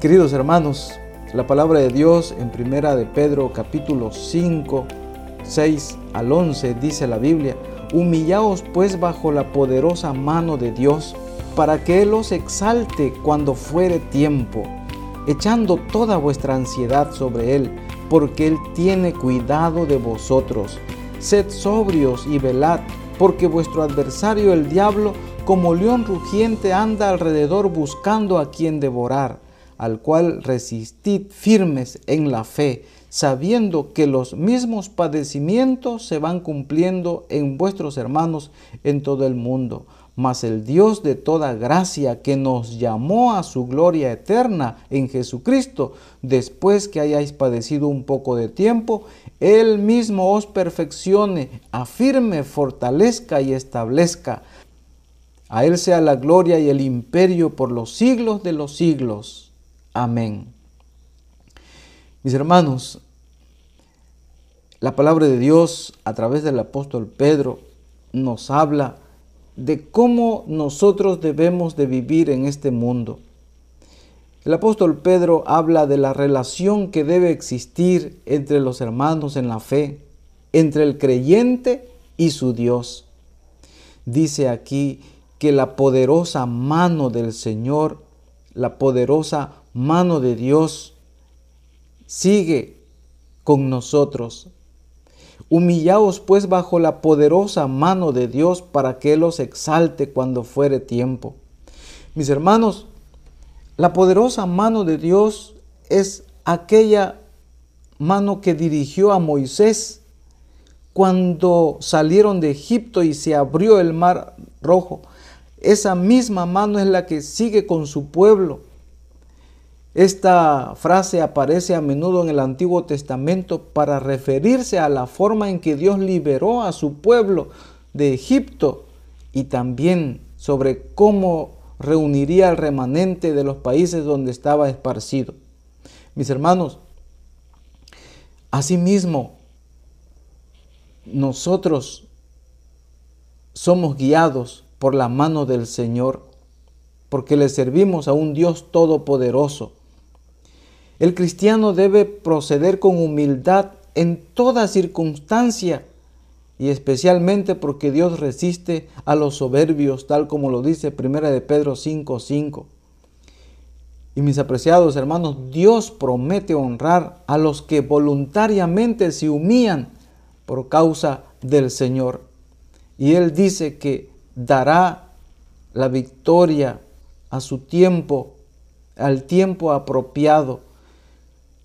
Queridos hermanos, la palabra de Dios en primera de Pedro capítulo 5, 6 al 11 dice la Biblia, humillaos pues bajo la poderosa mano de Dios, para que Él os exalte cuando fuere tiempo, echando toda vuestra ansiedad sobre Él, porque Él tiene cuidado de vosotros. Sed sobrios y velad, porque vuestro adversario el diablo, como león rugiente, anda alrededor buscando a quien devorar al cual resistid firmes en la fe, sabiendo que los mismos padecimientos se van cumpliendo en vuestros hermanos en todo el mundo. Mas el Dios de toda gracia que nos llamó a su gloria eterna en Jesucristo, después que hayáis padecido un poco de tiempo, Él mismo os perfeccione, afirme, fortalezca y establezca. A Él sea la gloria y el imperio por los siglos de los siglos. Amén. Mis hermanos, la palabra de Dios a través del apóstol Pedro nos habla de cómo nosotros debemos de vivir en este mundo. El apóstol Pedro habla de la relación que debe existir entre los hermanos en la fe, entre el creyente y su Dios. Dice aquí que la poderosa mano del Señor, la poderosa mano de Dios sigue con nosotros. Humillaos pues bajo la poderosa mano de Dios para que Él os exalte cuando fuere tiempo. Mis hermanos, la poderosa mano de Dios es aquella mano que dirigió a Moisés cuando salieron de Egipto y se abrió el mar rojo. Esa misma mano es la que sigue con su pueblo esta frase aparece a menudo en el Antiguo Testamento para referirse a la forma en que Dios liberó a su pueblo de Egipto y también sobre cómo reuniría al remanente de los países donde estaba esparcido. Mis hermanos, asimismo, nosotros somos guiados por la mano del Señor, porque le servimos a un Dios todopoderoso el cristiano debe proceder con humildad en toda circunstancia y especialmente porque Dios resiste a los soberbios, tal como lo dice 1 de Pedro 5:5. Y mis apreciados hermanos, Dios promete honrar a los que voluntariamente se humillan por causa del Señor. Y Él dice que dará la victoria a su tiempo, al tiempo apropiado.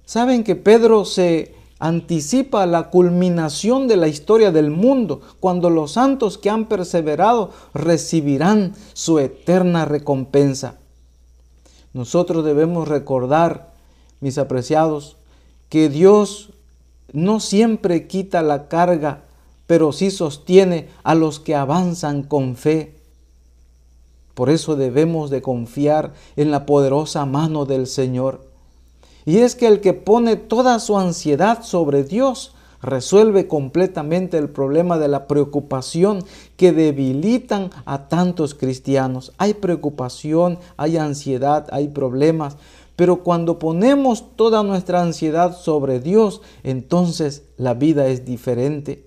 Saben que Pedro se anticipa la culminación de la historia del mundo, cuando los santos que han perseverado recibirán su eterna recompensa. Nosotros debemos recordar, mis apreciados, que Dios no siempre quita la carga, pero sí sostiene a los que avanzan con fe. Por eso debemos de confiar en la poderosa mano del Señor. Y es que el que pone toda su ansiedad sobre Dios resuelve completamente el problema de la preocupación que debilitan a tantos cristianos. Hay preocupación, hay ansiedad, hay problemas, pero cuando ponemos toda nuestra ansiedad sobre Dios, entonces la vida es diferente.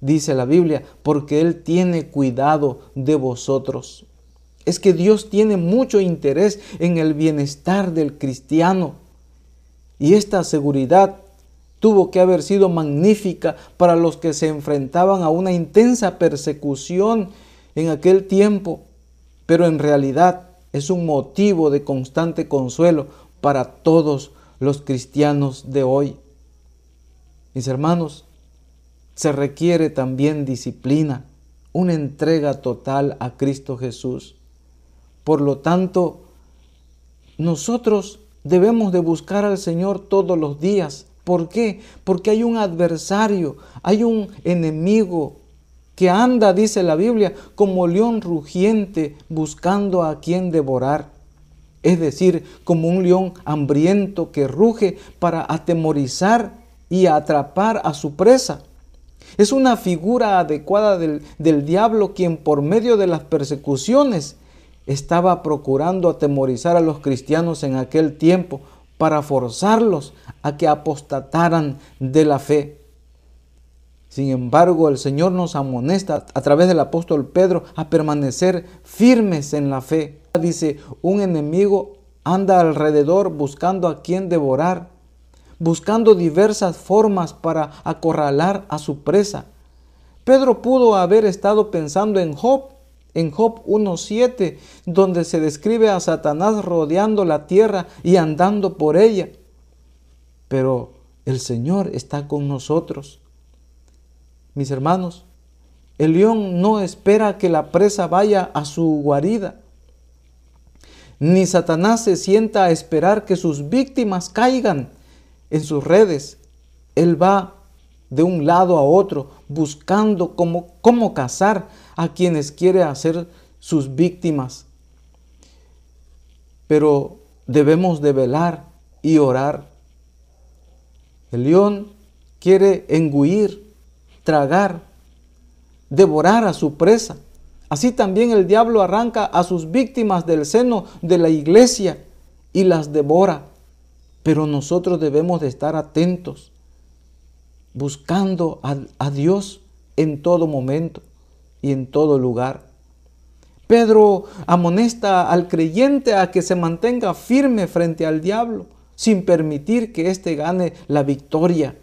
Dice la Biblia, porque Él tiene cuidado de vosotros. Es que Dios tiene mucho interés en el bienestar del cristiano. Y esta seguridad tuvo que haber sido magnífica para los que se enfrentaban a una intensa persecución en aquel tiempo, pero en realidad es un motivo de constante consuelo para todos los cristianos de hoy. Mis hermanos, se requiere también disciplina, una entrega total a Cristo Jesús. Por lo tanto, nosotros debemos de buscar al Señor todos los días. ¿Por qué? Porque hay un adversario, hay un enemigo que anda, dice la Biblia, como león rugiente buscando a quien devorar. Es decir, como un león hambriento que ruge para atemorizar y atrapar a su presa. Es una figura adecuada del, del diablo quien por medio de las persecuciones estaba procurando atemorizar a los cristianos en aquel tiempo para forzarlos a que apostataran de la fe. Sin embargo, el Señor nos amonesta a través del apóstol Pedro a permanecer firmes en la fe. Dice, un enemigo anda alrededor buscando a quien devorar, buscando diversas formas para acorralar a su presa. Pedro pudo haber estado pensando en Job, en Job 1.7, donde se describe a Satanás rodeando la tierra y andando por ella. Pero el Señor está con nosotros. Mis hermanos, el león no espera que la presa vaya a su guarida, ni Satanás se sienta a esperar que sus víctimas caigan en sus redes. Él va de un lado a otro buscando cómo, cómo cazar a quienes quiere hacer sus víctimas. Pero debemos de velar y orar. El león quiere engullir tragar, devorar a su presa. Así también el diablo arranca a sus víctimas del seno de la iglesia y las devora. Pero nosotros debemos de estar atentos, buscando a, Dios en todo momento y en todo lugar. Pedro amonesta al creyente a que se mantenga firme frente al diablo, sin permitir que éste gane la victoria.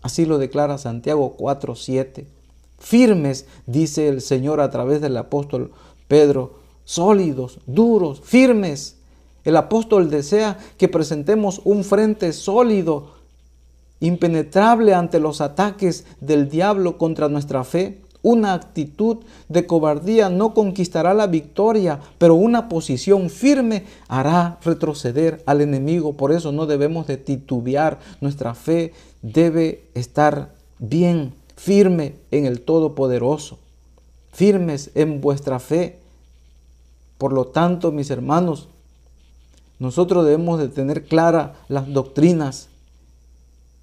Así lo declara Santiago 4:7. Firmes, dice el Señor a través del apóstol Pedro, sólidos, duros, firmes. El apóstol desea que presentemos un frente sólido, impenetrable ante los ataques del diablo contra nuestra fe. Una actitud de cobardía no conquistará la victoria, pero una posición firme hará retroceder al enemigo. Por eso no debemos de titubear. Nuestra fe debe estar bien, firme en el Todopoderoso, firmes en vuestra fe. Por lo tanto, mis hermanos, nosotros debemos de tener claras las doctrinas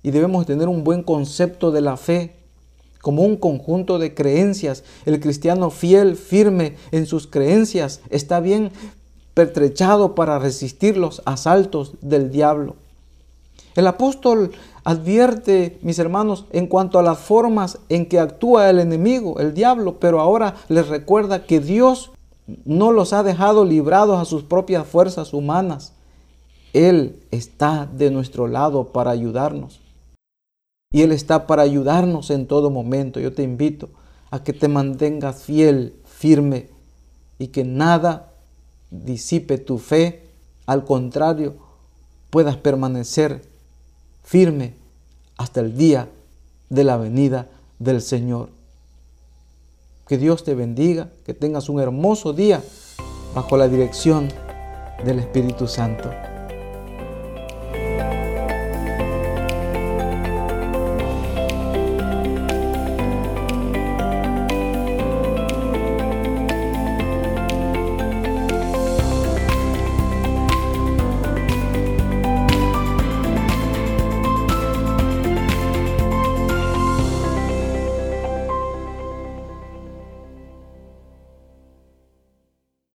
y debemos tener un buen concepto de la fe como un conjunto de creencias. El cristiano fiel, firme en sus creencias, está bien pertrechado para resistir los asaltos del diablo. El apóstol advierte, mis hermanos, en cuanto a las formas en que actúa el enemigo, el diablo, pero ahora les recuerda que Dios no los ha dejado librados a sus propias fuerzas humanas. Él está de nuestro lado para ayudarnos. Y Él está para ayudarnos en todo momento. Yo te invito a que te mantengas fiel, firme y que nada disipe tu fe. Al contrario, puedas permanecer firme hasta el día de la venida del Señor. Que Dios te bendiga, que tengas un hermoso día bajo la dirección del Espíritu Santo.